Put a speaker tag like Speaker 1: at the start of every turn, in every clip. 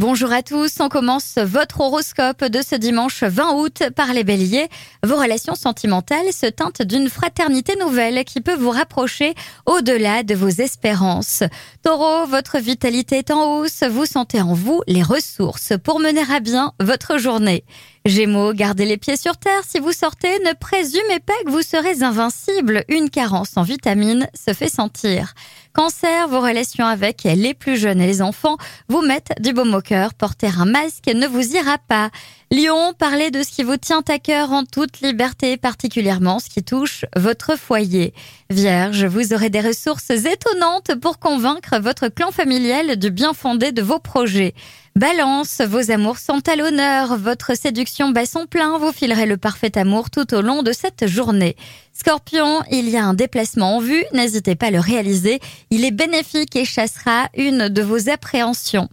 Speaker 1: Bonjour à tous, on commence votre horoscope de ce dimanche 20 août par les béliers. Vos relations sentimentales se teintent d'une fraternité nouvelle qui peut vous rapprocher au-delà de vos espérances. Taureau, votre vitalité est en hausse, vous sentez en vous les ressources pour mener à bien votre journée. Gémeaux, gardez les pieds sur terre si vous sortez, ne présumez pas que vous serez invincible, une carence en vitamines se fait sentir. Cancer, vos relations avec les plus jeunes et les enfants vous mettent du baume au cœur, porter un masque ne vous ira pas. Lion, parlez de ce qui vous tient à cœur en toute liberté, particulièrement ce qui touche votre foyer. Vierge, vous aurez des ressources étonnantes pour convaincre votre clan familial du bien fondé de vos projets. Balance, vos amours sont à l'honneur, votre séduction bat son plein, vous filerez le parfait amour tout au long de cette journée. Scorpion, il y a un déplacement en vue, n'hésitez pas à le réaliser, il est bénéfique et chassera une de vos appréhensions.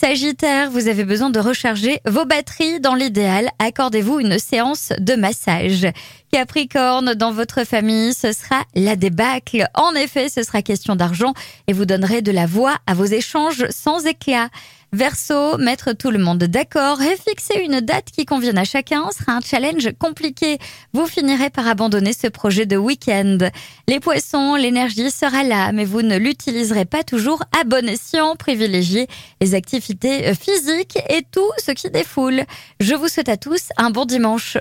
Speaker 1: Sagittaire, vous avez besoin de recharger vos batteries. Dans l'idéal, accordez-vous une séance de massage. Capricorne, dans votre famille, ce sera la débâcle. En effet, ce sera question d'argent et vous donnerez de la voix à vos échanges sans éclat. Verseau, mettre tout le monde d'accord et fixer une date qui convienne à chacun sera un challenge compliqué. Vous finirez par abandonner ce projet de week-end. Les poissons, l'énergie sera là, mais vous ne l'utiliserez pas toujours à bon escient. Privilégiez les activités physiques et tout ce qui défoule. Je vous souhaite à tous un bon dimanche.